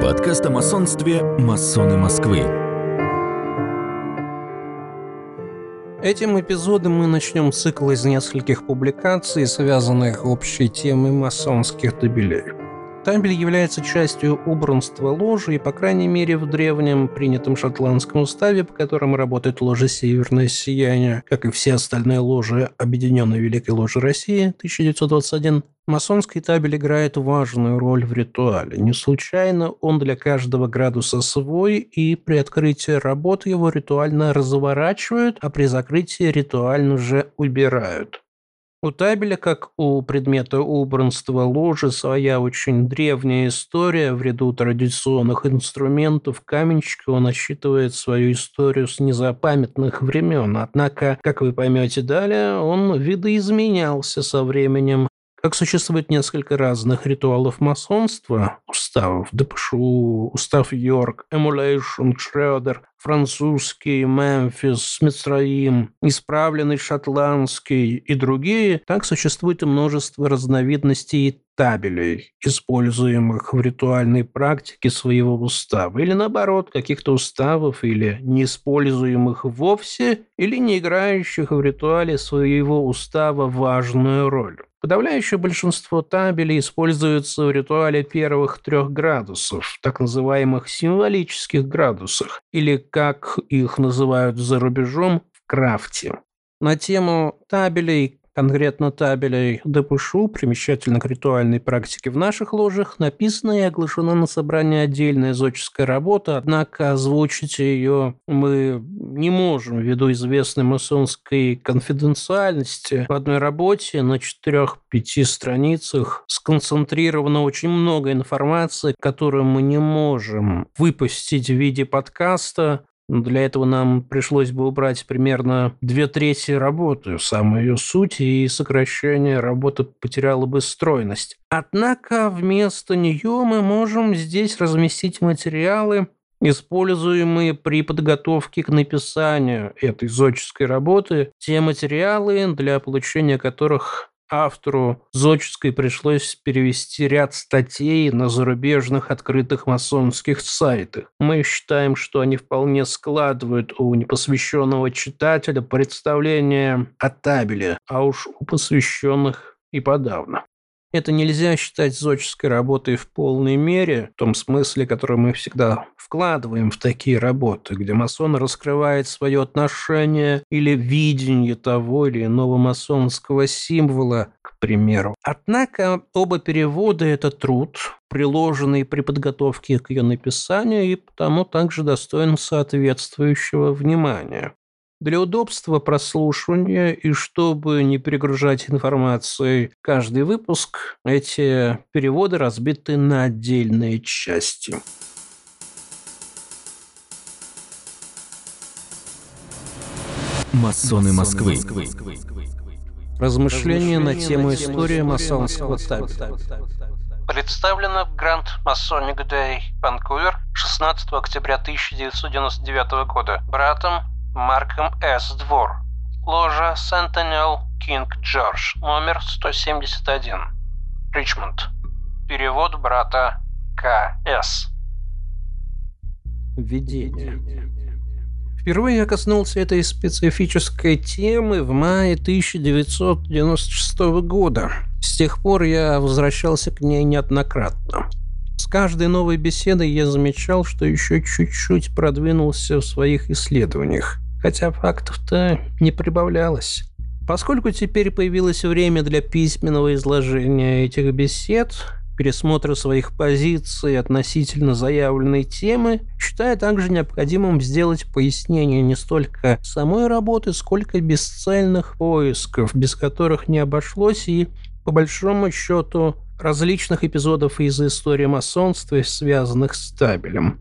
Подкаст о масонстве «Масоны Москвы». Этим эпизодом мы начнем цикл из нескольких публикаций, связанных общей темой масонских табелей. Табель является частью убранства ложи, и, по крайней мере, в древнем принятом шотландском уставе, по которому работает ложа «Северное сияние», как и все остальные ложи Объединенной Великой Ложи России 1921, масонский табель играет важную роль в ритуале. Не случайно он для каждого градуса свой, и при открытии работы его ритуально разворачивают, а при закрытии ритуально же убирают. У табеля, как у предмета убранства ложи, своя очень древняя история. В ряду традиционных инструментов каменщика он насчитывает свою историю с незапамятных времен. Однако, как вы поймете далее, он видоизменялся со временем. Как существует несколько разных ритуалов масонства, уставов ДПШУ, устав Йорк, Эмулейшн, Шредер, французский, Мемфис, Мицраим, исправленный шотландский и другие, так существует и множество разновидностей табелей, используемых в ритуальной практике своего устава, или наоборот, каких-то уставов, или неиспользуемых вовсе, или не играющих в ритуале своего устава важную роль. Подавляющее большинство табелей используются в ритуале первых трех градусов, так называемых символических градусах, или, как их называют за рубежом, в крафте. На тему табелей конкретно табелей ДПШУ, примечательно к ритуальной практике в наших ложах, написана и оглашена на собрании отдельная зодческая работа, однако озвучить ее мы не можем ввиду известной масонской конфиденциальности. В одной работе на 4-5 страницах сконцентрировано очень много информации, которую мы не можем выпустить в виде подкаста, для этого нам пришлось бы убрать примерно две трети работы, самую ее суть, и сокращение работы потеряло бы стройность. Однако вместо нее мы можем здесь разместить материалы, используемые при подготовке к написанию этой зодческой работы, те материалы, для получения которых автору Зодческой пришлось перевести ряд статей на зарубежных открытых масонских сайтах. Мы считаем, что они вполне складывают у непосвященного читателя представление о табеле, а уж у посвященных и подавно. Это нельзя считать зодческой работой в полной мере, в том смысле, который мы всегда вкладываем в такие работы, где масон раскрывает свое отношение или видение того или иного масонского символа, к примеру. Однако оба перевода – это труд, приложенный при подготовке к ее написанию, и потому также достоин соответствующего внимания. Для удобства прослушивания и чтобы не перегружать информацией каждый выпуск, эти переводы разбиты на отдельные части. Масоны Москвы. Размышления на тему истории масонского табеля. Представлено в Grand Masonic Day, Ванкувер, 16 октября 1999 года, братом Марком С. Двор. Ложа Сентенел Кинг Джордж, номер 171. Ричмонд. Перевод брата К.С. Введение. Впервые я коснулся этой специфической темы в мае 1996 года. С тех пор я возвращался к ней неоднократно. Каждой новой беседой я замечал, что еще чуть-чуть продвинулся в своих исследованиях, хотя фактов-то не прибавлялось. Поскольку теперь появилось время для письменного изложения этих бесед, пересмотра своих позиций относительно заявленной темы, считаю также необходимым сделать пояснение не столько самой работы, сколько бесцельных поисков, без которых не обошлось и, по большому счету, различных эпизодов из истории масонства, связанных с табелем.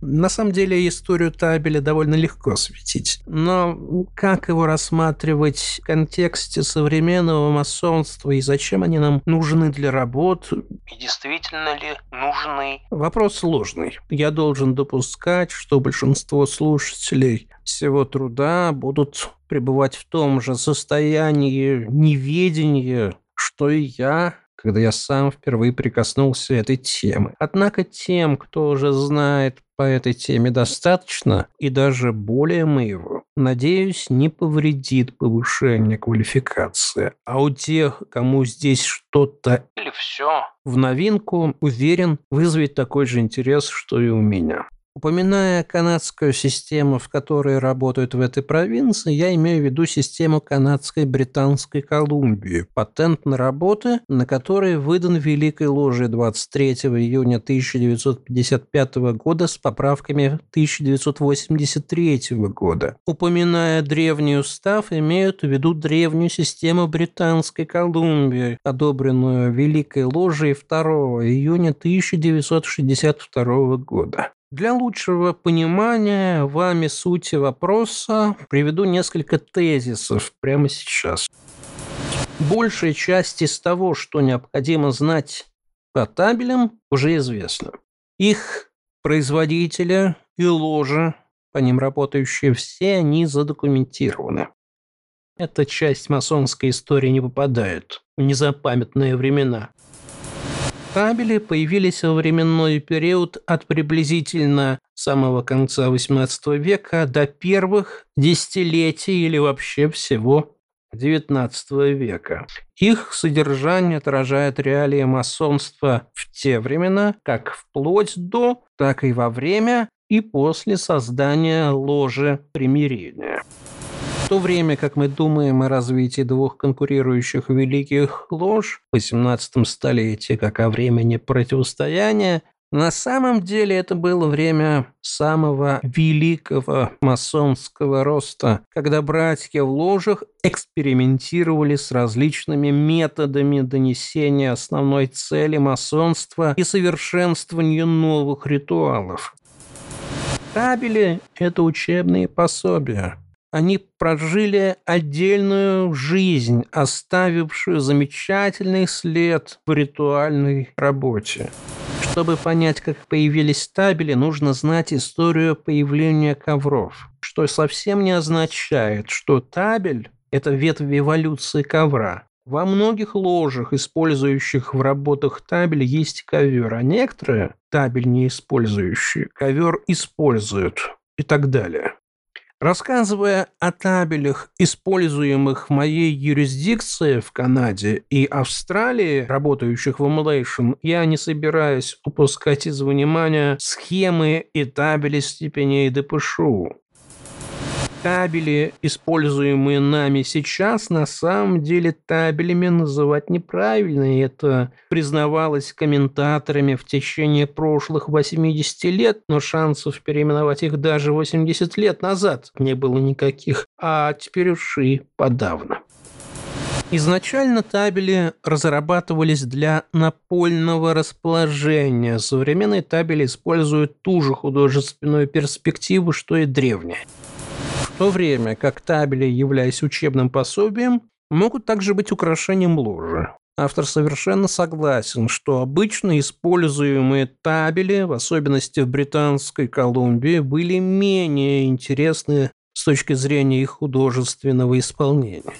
На самом деле историю табеля довольно легко осветить, но как его рассматривать в контексте современного масонства и зачем они нам нужны для работ? И действительно ли нужны? Вопрос сложный. Я должен допускать, что большинство слушателей всего труда будут пребывать в том же состоянии неведения, что и я, когда я сам впервые прикоснулся этой теме. Однако тем, кто уже знает по этой теме достаточно и даже более моего, надеюсь, не повредит повышение квалификации. А у тех, кому здесь что-то Или все. в новинку, уверен, вызовет такой же интерес, что и у меня. Упоминая канадскую систему, в которой работают в этой провинции, я имею в виду систему канадской Британской Колумбии, патент на работы, на который выдан Великой Ложей 23 июня 1955 года с поправками 1983 года. Упоминая древний устав, имеют в виду древнюю систему Британской Колумбии, одобренную Великой Ложей 2 июня 1962 года. Для лучшего понимания вами сути вопроса приведу несколько тезисов прямо сейчас. Большая часть из того, что необходимо знать по табелям, уже известна. Их производители и ложи, по ним работающие, все они задокументированы. Эта часть масонской истории не попадает в незапамятные времена. Табели появились во временной период от приблизительно самого конца XVIII века до первых десятилетий или вообще всего XIX века. Их содержание отражает реалии масонства в те времена, как вплоть до, так и во время и после создания ложи примирения. В то время как мы думаем о развитии двух конкурирующих великих лож в XVIII столетии как о времени противостояния, на самом деле это было время самого великого масонского роста, когда братья в ложах экспериментировали с различными методами донесения основной цели масонства и совершенствования новых ритуалов. Табели – это учебные пособия. Они прожили отдельную жизнь, оставившую замечательный след в ритуальной работе. Чтобы понять, как появились табели, нужно знать историю появления ковров, что совсем не означает, что табель – это ветвь эволюции ковра. Во многих ложах, использующих в работах табель, есть ковер, а некоторые, табель не использующие, ковер используют и так далее. Рассказывая о табелях, используемых в моей юрисдикции в Канаде и Австралии, работающих в Emulation, я не собираюсь упускать из внимания схемы и табели степеней ДПШУ. Табели, используемые нами сейчас, на самом деле табелями называть неправильно, и это признавалось комментаторами в течение прошлых 80 лет, но шансов переименовать их даже 80 лет назад не было никаких, а теперь уж и подавно. Изначально табели разрабатывались для напольного расположения. Современные табели используют ту же художественную перспективу, что и древние. В то время как табели, являясь учебным пособием, могут также быть украшением ложи. Автор совершенно согласен, что обычно используемые табели, в особенности в Британской Колумбии, были менее интересны с точки зрения их художественного исполнения.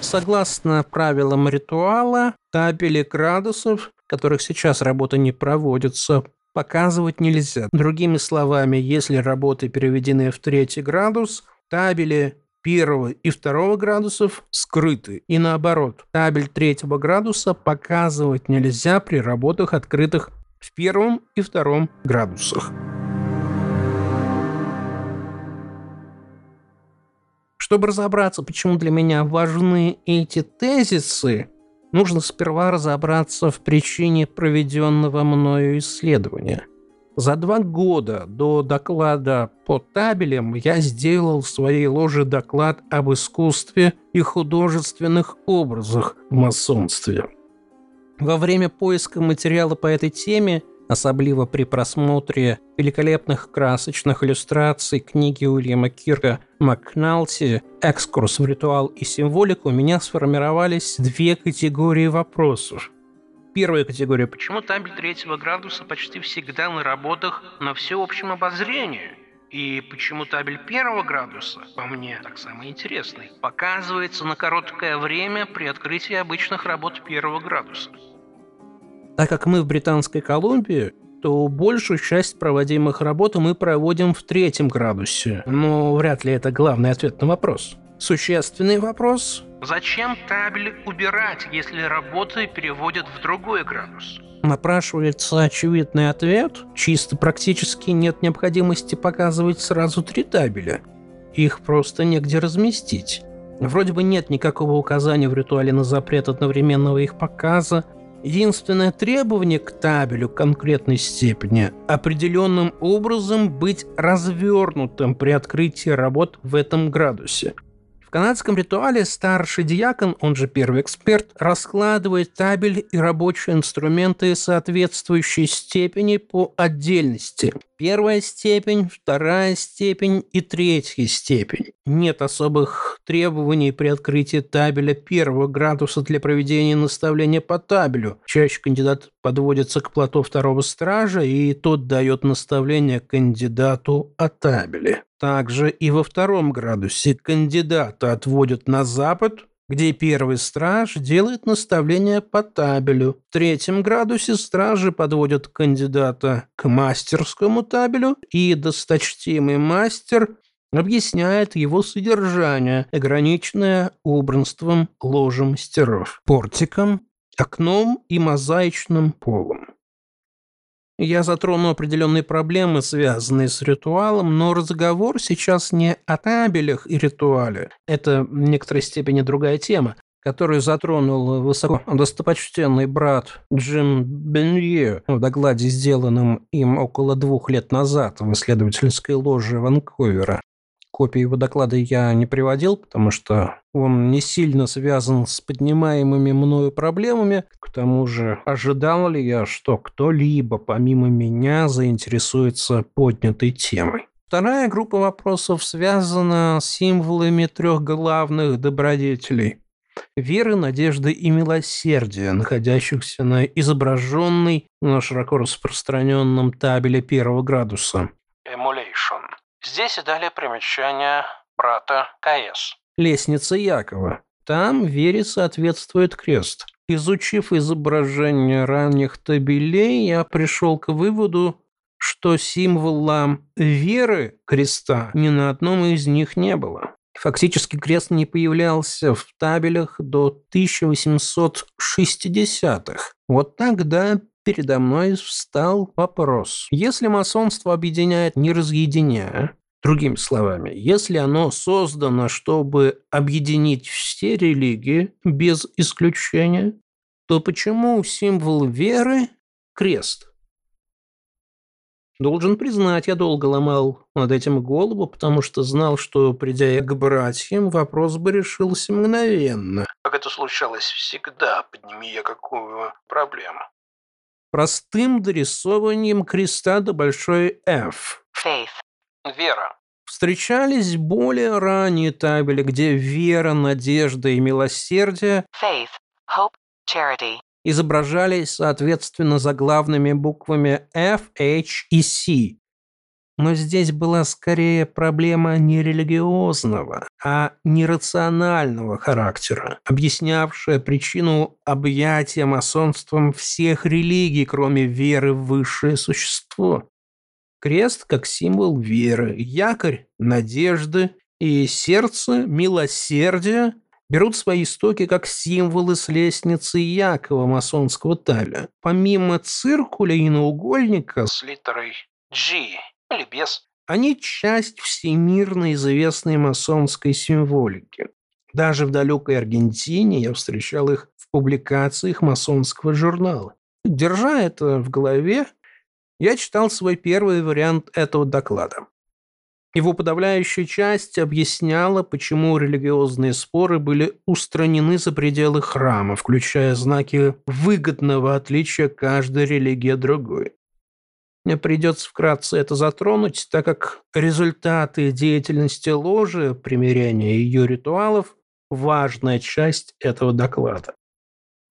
Согласно правилам ритуала, табели градусов, которых сейчас работа не проводится, показывать нельзя. Другими словами, если работы переведены в третий градус, табели первого и второго градусов скрыты. И наоборот, табель третьего градуса показывать нельзя при работах, открытых в первом и втором градусах. Чтобы разобраться, почему для меня важны эти тезисы, нужно сперва разобраться в причине проведенного мною исследования. За два года до доклада по табелям я сделал в своей ложе доклад об искусстве и художественных образах в масонстве. Во время поиска материала по этой теме, особливо при просмотре великолепных красочных иллюстраций книги Уильяма Кирка Макналти «Экскурс в ритуал и символику», у меня сформировались две категории вопросов. Первая категория. Почему табель третьего градуса почти всегда на работах на всеобщем обозрении? И почему табель первого градуса, по мне, так самый интересный, показывается на короткое время при открытии обычных работ первого градуса? Так как мы в Британской Колумбии, то большую часть проводимых работ мы проводим в третьем градусе. Но вряд ли это главный ответ на вопрос. Существенный вопрос. Зачем табель убирать, если работы переводят в другой градус? Напрашивается очевидный ответ. Чисто практически нет необходимости показывать сразу три табеля. Их просто негде разместить. Вроде бы нет никакого указания в ритуале на запрет одновременного их показа, Единственное требование к табелю конкретной степени – определенным образом быть развернутым при открытии работ в этом градусе. В канадском ритуале старший диакон, он же первый эксперт, раскладывает табель и рабочие инструменты соответствующей степени по отдельности. Первая степень, вторая степень и третья степень. Нет особых требований при открытии табеля первого градуса для проведения наставления по табелю. Чаще кандидат подводится к плато второго стража, и тот дает наставление кандидату о табеле. Также и во втором градусе кандидата отводят на запад, где первый страж делает наставление по табелю. В третьем градусе стражи подводят кандидата к мастерскому табелю, и досточтимый мастер объясняет его содержание, ограниченное убранством ложа мастеров, портиком, окном и мозаичным полом. Я затрону определенные проблемы, связанные с ритуалом, но разговор сейчас не о табелях и ритуале. Это в некоторой степени другая тема, которую затронул высоко достопочтенный брат Джим Бенье в докладе, сделанном им около двух лет назад в исследовательской ложе Ванкувера. Копии его доклада я не приводил, потому что он не сильно связан с поднимаемыми мною проблемами. К тому же, ожидал ли я, что кто-либо помимо меня заинтересуется поднятой темой? Вторая группа вопросов связана с символами трех главных добродетелей – веры, надежды и милосердия, находящихся на изображенной, на широко распространенном табеле первого градуса. Emulation. Здесь и далее примечание брата КС. Лестница Якова. Там вере соответствует крест. Изучив изображение ранних табелей, я пришел к выводу, что символа веры креста ни на одном из них не было. Фактически крест не появлялся в табелях до 1860-х. Вот тогда передо мной встал вопрос. Если масонство объединяет, не разъединяя, другими словами, если оно создано, чтобы объединить все религии без исключения, то почему символ веры – крест? Должен признать, я долго ломал над этим голову, потому что знал, что, придя к братьям, вопрос бы решился мгновенно. Как это случалось всегда, подними я какую проблему. Простым дорисованием креста до большой F. faith, Вера. Встречались более ранние табели, где вера, надежда и милосердие faith, hope, charity, изображались соответственно заглавными буквами F, H и C. Но здесь была скорее проблема не религиозного, а нерационального характера, объяснявшая причину объятия масонством всех религий, кроме веры в высшее существо. Крест как символ веры, якорь – надежды и сердце – милосердия берут свои истоки как символы с лестницы Якова масонского таля. Помимо циркуля и наугольника, С литерой G или без. они часть всемирно известной масонской символики. Даже в далекой Аргентине я встречал их в публикациях масонского журнала. Держа это в голове, я читал свой первый вариант этого доклада. Его подавляющая часть объясняла, почему религиозные споры были устранены за пределы храма, включая знаки выгодного отличия каждой религии от другой. Мне придется вкратце это затронуть, так как результаты деятельности ложи, примирения и ее ритуалов – важная часть этого доклада.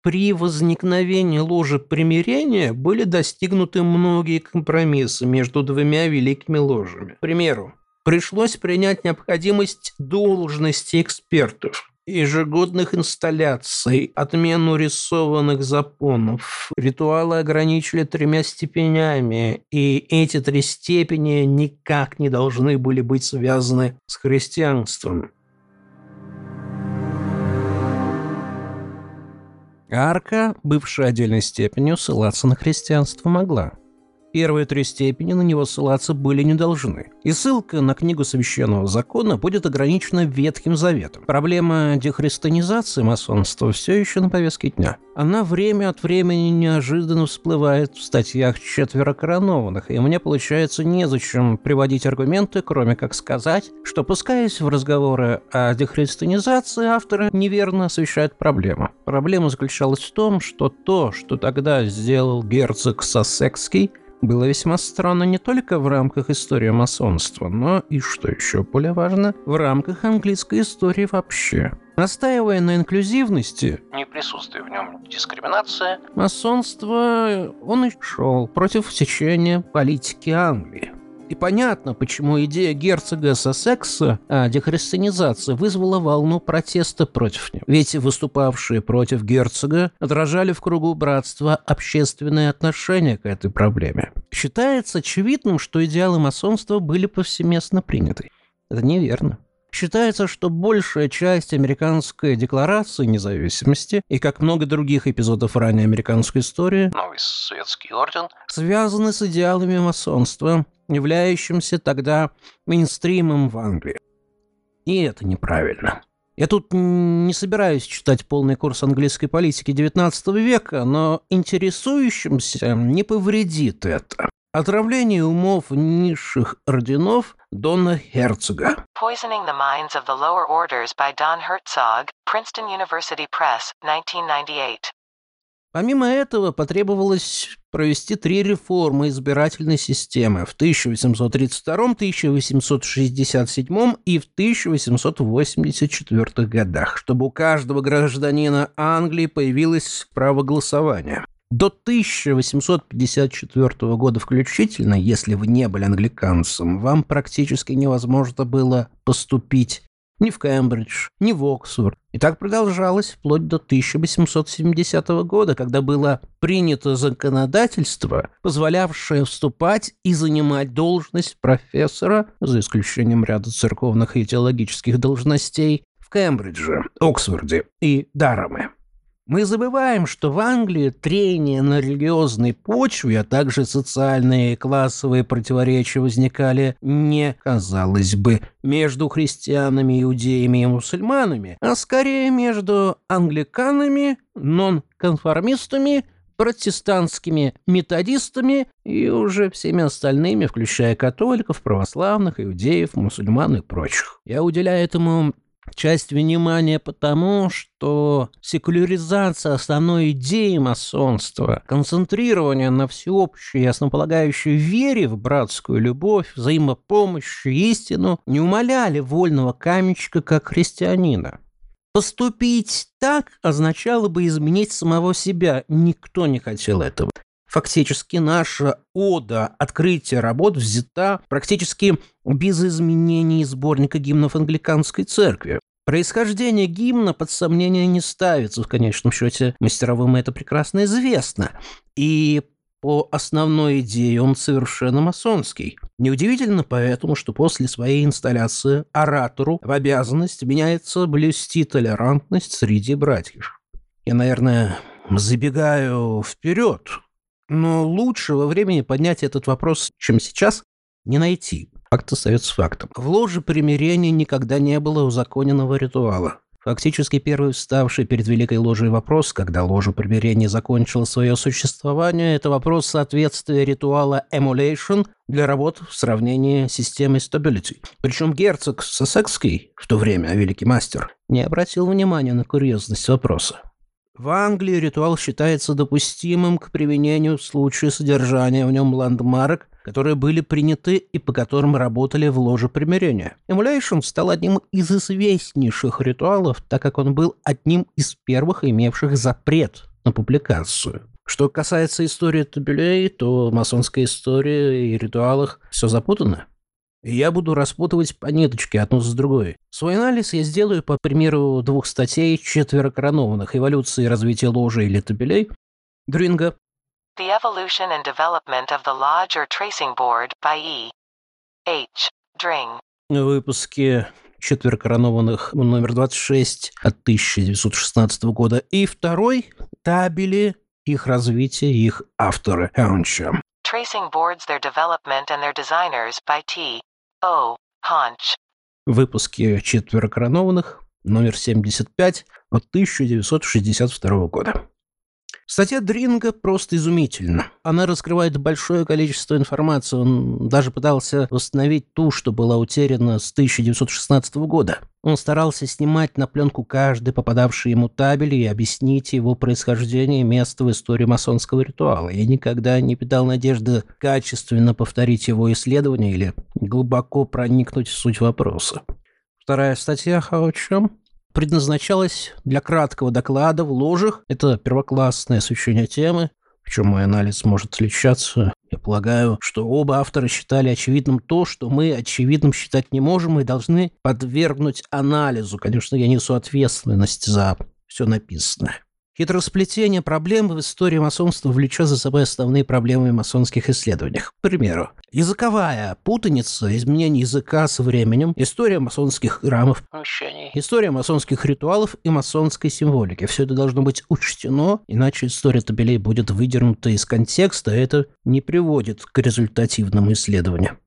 При возникновении ложи примирения были достигнуты многие компромиссы между двумя великими ложами. К примеру, пришлось принять необходимость должности экспертов. Ежегодных инсталляций, отмену рисованных запонов. Ритуалы ограничили тремя степенями, и эти три степени никак не должны были быть связаны с христианством. Арка, бывшая отдельной степенью, ссылаться на христианство могла. Первые три степени на него ссылаться были не должны. И ссылка на книгу священного закона будет ограничена Ветхим Заветом. Проблема дехристианизации масонства все еще на повестке дня. Она время от времени неожиданно всплывает в статьях четверо коронованных, и мне получается незачем приводить аргументы, кроме как сказать, что пускаясь в разговоры о дехристианизации, авторы неверно освещают проблему. Проблема заключалась в том, что то, что тогда сделал герцог Сассекский, было весьма странно не только в рамках истории масонства, но и, что еще более важно, в рамках английской истории вообще. Настаивая на инклюзивности, не присутствие в нем дискриминация, масонство он и шел против течения политики Англии. И понятно, почему идея герцога Сассекса о дехристианизации вызвала волну протеста против него. Ведь выступавшие против герцога отражали в кругу братства общественное отношение к этой проблеме. Считается очевидным, что идеалы масонства были повсеместно приняты. Это неверно. Считается, что большая часть американской декларации независимости и как много других эпизодов ранней американской истории Новый Светский Орден связаны с идеалами масонства, являющимся тогда мейнстримом в Англии. И это неправильно. Я тут не собираюсь читать полный курс английской политики XIX века, но интересующимся не повредит это. Отравление умов низших орденов Дона Херцога. Poisoning the Minds of the Lower Orders by Don Herzog, Princeton University Press, 1998. Помимо этого, потребовалось провести три реформы избирательной системы в 1832, 1867 и в 1884 годах, чтобы у каждого гражданина Англии появилось право голосования. До 1854 года включительно, если вы не были англиканцем, вам практически невозможно было поступить ни в Кембридж, ни в Оксфорд. И так продолжалось вплоть до 1870 года, когда было принято законодательство, позволявшее вступать и занимать должность профессора, за исключением ряда церковных и теологических должностей, в Кембридже, Оксфорде и Дараме. Мы забываем, что в Англии трения на религиозной почве, а также социальные и классовые противоречия возникали не, казалось бы, между христианами, иудеями и мусульманами, а скорее между англиканами, нонконформистами, протестантскими методистами и уже всеми остальными, включая католиков, православных, иудеев, мусульман и прочих. Я уделяю этому часть внимания потому, что секуляризация основной идеи масонства, концентрирование на всеобщей основополагающей вере в братскую любовь, взаимопомощь истину не умаляли вольного каменщика как христианина. Поступить так означало бы изменить самого себя. Никто не хотел этого. Фактически наша ода открытия работ взята практически без изменений сборника гимнов англиканской церкви. Происхождение гимна под сомнение не ставится, в конечном счете мастеровым это прекрасно известно. И по основной идее он совершенно масонский. Неудивительно поэтому, что после своей инсталляции оратору в обязанность меняется блюсти толерантность среди братьев. Я, наверное, забегаю вперед, но лучшего времени поднять этот вопрос, чем сейчас, не найти. Факт остается фактом. В ложе примирения никогда не было узаконенного ритуала. Фактически первый вставший перед Великой Ложей вопрос, когда ложа примирения закончила свое существование, это вопрос соответствия ритуала Emulation для работ в сравнении с системой Stability. Причем герцог Сассекский, в то время великий мастер, не обратил внимания на курьезность вопроса. В Англии ритуал считается допустимым к применению в случае содержания в нем ландмарок, которые были приняты и по которым работали в ложе примирения. Emulation стал одним из известнейших ритуалов, так как он был одним из первых имевших запрет на публикацию. Что касается истории табелей, то масонская история и ритуалах все запутано. И я буду распутывать по ниточке одну с другой. Свой анализ я сделаю по примеру двух статей четверо коронованных «Эволюция и развитие ложи или табелей» Дринга The Evolution and Development of the Lodge or Tracing Board by E. H. Dring. в выпуске четверо коронованных номер 26 от 1916 года и второй табели их развития их авторы Хаунча. Tracing Boards, Their Development and Their Designers by T. O. Haunch. В номер 75 от 1962 года. Статья Дринга просто изумительна. Она раскрывает большое количество информации. Он даже пытался восстановить ту, что была утеряна с 1916 года. Он старался снимать на пленку каждый попадавший ему табель и объяснить его происхождение и место в истории масонского ритуала. Я никогда не питал надежды качественно повторить его исследование или глубоко проникнуть в суть вопроса. Вторая статья Хаочем предназначалась для краткого доклада в ложах. Это первоклассное освещение темы, в чем мой анализ может отличаться. Я полагаю, что оба автора считали очевидным то, что мы очевидным считать не можем и должны подвергнуть анализу. Конечно, я несу ответственность за все написанное. Хитросплетение проблем в истории масонства влечет за собой основные проблемы в масонских исследованиях. К примеру, языковая путаница, изменение языка со временем, история масонских храмов, история масонских ритуалов и масонской символики. Все это должно быть учтено, иначе история табелей будет выдернута из контекста, и это не приводит к результативному исследованию.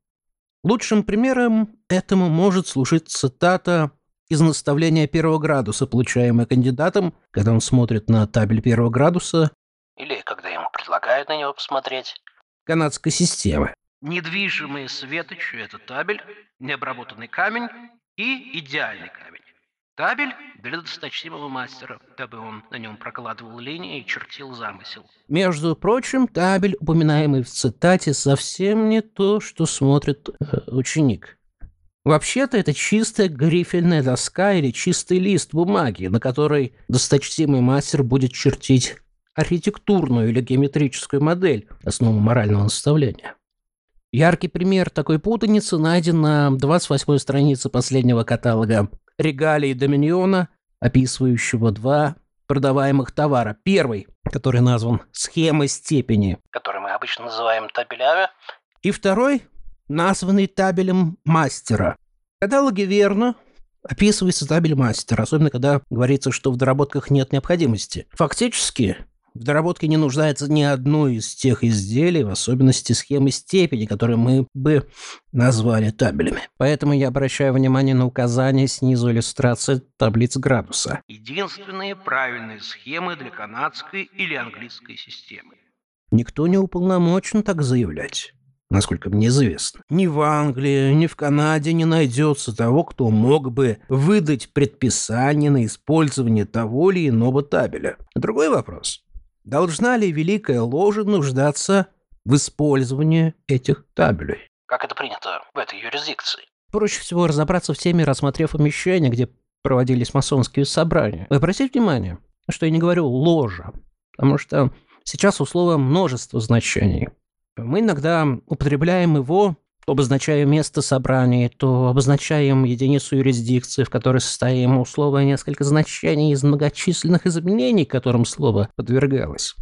Лучшим примером этому может служить цитата из наставления первого градуса, получаемое кандидатом, когда он смотрит на табель первого градуса Или когда ему предлагают на него посмотреть. канадской системы. Недвижимые светочи – это табель, необработанный камень и идеальный камень. Табель для досточтимого мастера, дабы он на нем прокладывал линии и чертил замысел. Между прочим, табель, упоминаемый в цитате, совсем не то, что смотрит э, ученик. Вообще-то это чистая грифельная доска или чистый лист бумаги, на которой досточтимый мастер будет чертить архитектурную или геометрическую модель, основу морального наставления. Яркий пример такой путаницы найден на 28-й странице последнего каталога регалий Доминиона, описывающего два продаваемых товара. Первый, который назван «Схема степени», который мы обычно называем табелями. и второй, названный табелем мастера. В каталоге верно описывается табель мастера, особенно когда говорится, что в доработках нет необходимости. Фактически, в доработке не нуждается ни одно из тех изделий, в особенности схемы степени, которые мы бы назвали табелями. Поэтому я обращаю внимание на указание снизу иллюстрации таблиц градуса. Единственные правильные схемы для канадской или английской системы. Никто не уполномочен так заявлять, насколько мне известно. Ни в Англии, ни в Канаде не найдется того, кто мог бы выдать предписание на использование того или иного табеля. Другой вопрос. Должна ли Великая Ложа нуждаться в использовании этих табелей? Как это принято в этой юрисдикции? Проще всего разобраться в теме, рассмотрев помещение, где проводились масонские собрания. Вы обратите внимание, что я не говорю «ложа», потому что сейчас у слова множество значений. Мы иногда употребляем его, обозначая место собрания, то обозначаем единицу юрисдикции, в которой состоим. У слова несколько значений из многочисленных изменений, которым слово подвергалось.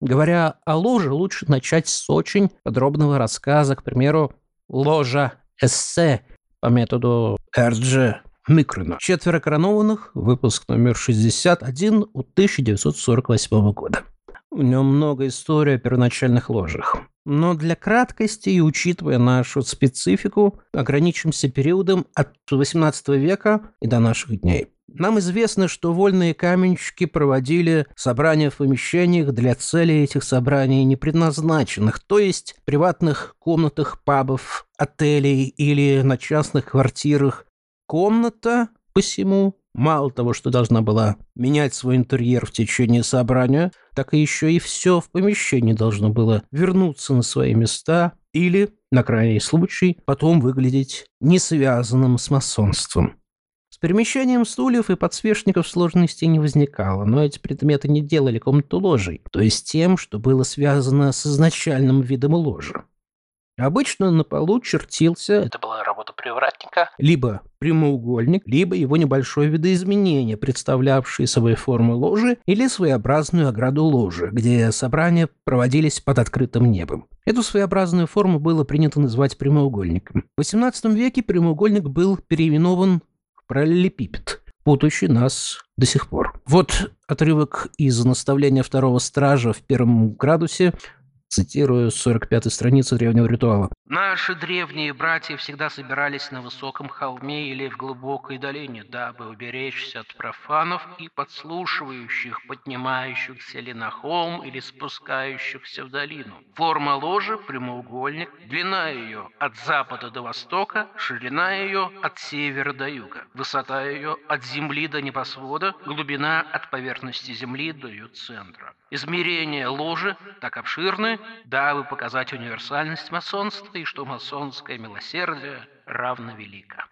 Говоря о ложе, лучше начать с очень подробного рассказа, к примеру, ложа эссе по методу Эрджи Микрона. Четверо коронованных, выпуск номер 61 от 1948 года. В нем много историй о первоначальных ложах. Но для краткости и учитывая нашу специфику, ограничимся периодом от 18 века и до наших дней. Нам известно, что вольные каменщики проводили собрания в помещениях для целей этих собраний не предназначенных, то есть приватных комнатах пабов, отелей или на частных квартирах. Комната посему мало того, что должна была менять свой интерьер в течение собрания, так и еще и все в помещении должно было вернуться на свои места или, на крайний случай, потом выглядеть не связанным с масонством. С перемещением стульев и подсвечников сложностей не возникало, но эти предметы не делали комнату ложей, то есть тем, что было связано с изначальным видом ложи. Обычно на полу чертился Это была работа привратника. либо прямоугольник, либо его небольшое видоизменение, представлявшее собой форму ложи или своеобразную ограду ложи, где собрания проводились под открытым небом. Эту своеобразную форму было принято называть прямоугольником. В XVIII веке прямоугольник был переименован в параллелепипед, путающий нас до сих пор. Вот отрывок из наставления второго стража в первом градусе, цитирую с 45-й страницы древнего ритуала. Наши древние братья всегда собирались на высоком холме или в глубокой долине, дабы уберечься от профанов и подслушивающих, поднимающихся ли на холм или спускающихся в долину. Форма ложи – прямоугольник, длина ее от запада до востока, ширина ее от севера до юга, высота ее от земли до небосвода, глубина от поверхности земли до ее центра. Измерения ложи так обширны, дабы показать универсальность масонства и что масонское милосердие равно велико.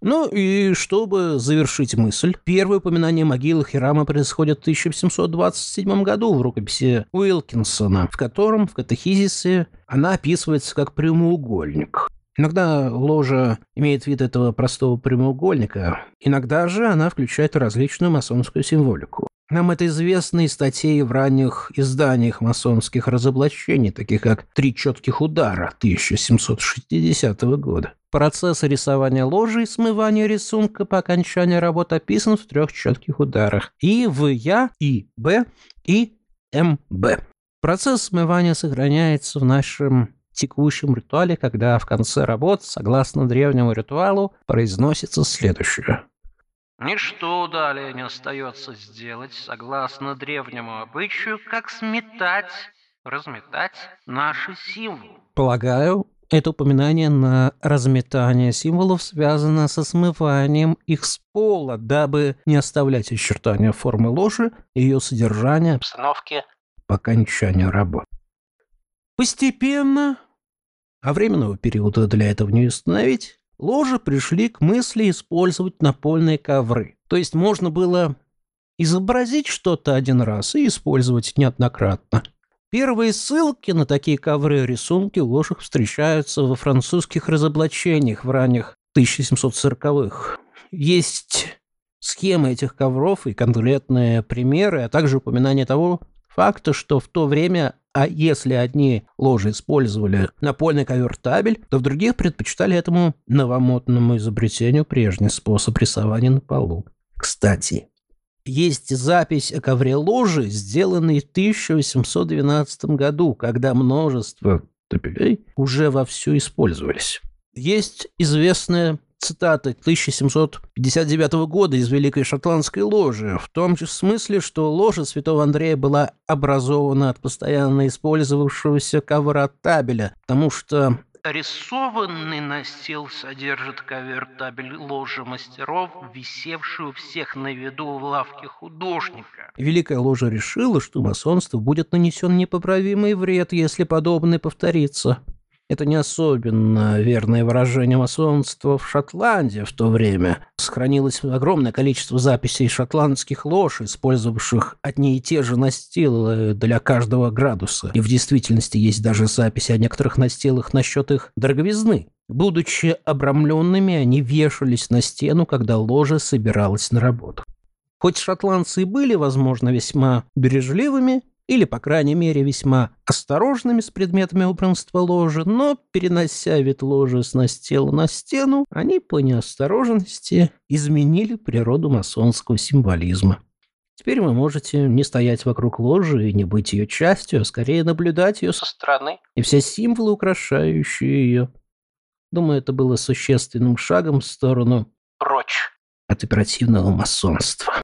Ну и чтобы завершить мысль, первое упоминание могилы Хирама происходит в 1727 году в рукописи Уилкинсона, в котором в катехизисе она описывается как прямоугольник. Иногда ложа имеет вид этого простого прямоугольника, иногда же она включает различную масонскую символику. Нам это известно из статей в ранних изданиях масонских разоблачений, таких как «Три четких удара» 1760 года. Процесс рисования ложи и смывания рисунка по окончании работы описан в трех четких ударах И, В, Я, И, Б и МБ. Процесс смывания сохраняется в нашем текущем ритуале, когда в конце работ, согласно древнему ритуалу, произносится следующее. Ничто далее не остается сделать, согласно древнему обычаю, как сметать, разметать наши символы. Полагаю, это упоминание на разметание символов связано со смыванием их с пола, дабы не оставлять очертания формы ложи и ее содержания Обстановки. по окончанию работ. Постепенно, а временного периода для этого не установить, ложи пришли к мысли использовать напольные ковры. То есть можно было изобразить что-то один раз и использовать неоднократно. Первые ссылки на такие ковры и рисунки в ложах встречаются во французских разоблачениях в ранних 1740-х. Есть схемы этих ковров и конкретные примеры, а также упоминание того факта, что в то время, а если одни ложи использовали напольный ковер-табель, то в других предпочитали этому новомодному изобретению прежний способ рисования на полу. Кстати, есть запись о ковре ложи, сделанной в 1812 году, когда множество табелей уже вовсю использовались. Есть известная цитата 1759 года из Великой Шотландской ложи, в том же смысле, что ложа святого Андрея была образована от постоянно использовавшегося ковра табеля, потому что Рисованный настил содержит ковер-табель ложи мастеров, висевшую всех на виду в лавке художника. Великая ложа решила, что масонству будет нанесен непоправимый вред, если подобное повторится. Это не особенно верное выражение масонства в Шотландии в то время. Сохранилось огромное количество записей шотландских лож, использовавших одни и те же настилы для каждого градуса. И в действительности есть даже записи о некоторых настилах насчет их дороговизны. Будучи обрамленными, они вешались на стену, когда ложа собиралась на работу. Хоть шотландцы и были, возможно, весьма бережливыми, или, по крайней мере, весьма осторожными с предметами убранства ложи, но, перенося вид ложи с настила на стену, они по неосторожности изменили природу масонского символизма. Теперь вы можете не стоять вокруг ложи и не быть ее частью, а скорее наблюдать ее Со стороны. и все символы, украшающие ее. Думаю, это было существенным шагом в сторону Прочь. от оперативного масонства.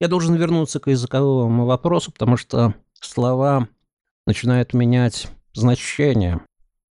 Я должен вернуться к языковому вопросу, потому что слова начинают менять значение.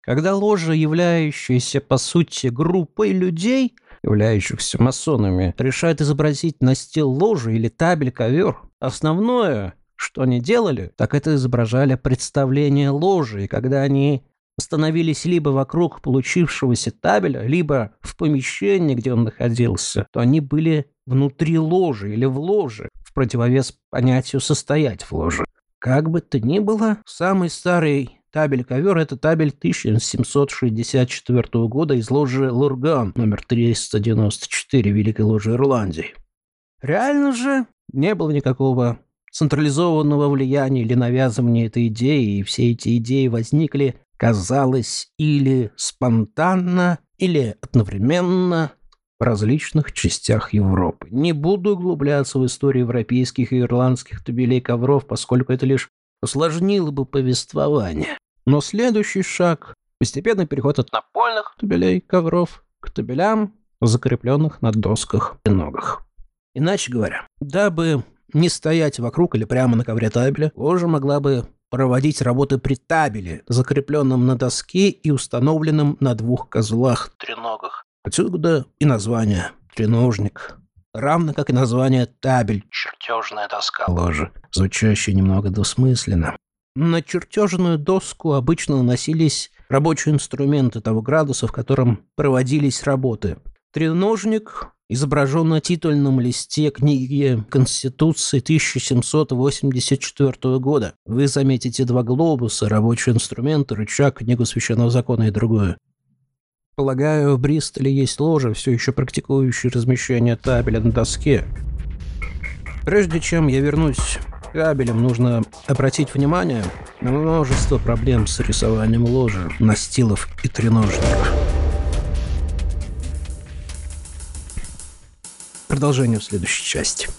Когда ложа, являющаяся по сути группой людей, являющихся масонами, решает изобразить настил ложи или табель-ковер, основное, что они делали, так это изображали представление ложи, и когда они становились либо вокруг получившегося табеля, либо в помещении, где он находился, то они были внутри ложи или в ложе, в противовес понятию «состоять в ложе». Как бы то ни было, самый старый Табель-ковер – это табель 1764 года из ложи Лурган, номер 394 Великой ложи Ирландии. Реально же не было никакого централизованного влияния или навязывания этой идеи, и все эти идеи возникли, казалось, или спонтанно, или одновременно в различных частях Европы. Не буду углубляться в историю европейских и ирландских табелей ковров, поскольку это лишь усложнило бы повествование. Но следующий шаг – постепенный переход от напольных табелей ковров к табелям, закрепленных на досках и ногах. Иначе говоря, дабы не стоять вокруг или прямо на ковре табеля, ложа могла бы проводить работы при табеле, закрепленном на доске и установленном на двух козлах треногах. Отсюда и название «треножник», равно как и название «табель» Чертежная доска. ложи, звучащее немного двусмысленно. На чертежную доску обычно наносились рабочие инструменты того градуса, в котором проводились работы. Треножник изображен на титульном листе книги Конституции 1784 года. Вы заметите два глобуса, рабочий инструмент, рычаг, книгу священного закона и другое. Полагаю, в Бристоле есть ложа, все еще практикующая размещение табеля на доске. Прежде чем я вернусь к кабелям, нужно обратить внимание на множество проблем с рисованием ложи, настилов и треножников. Продолжение в следующей части.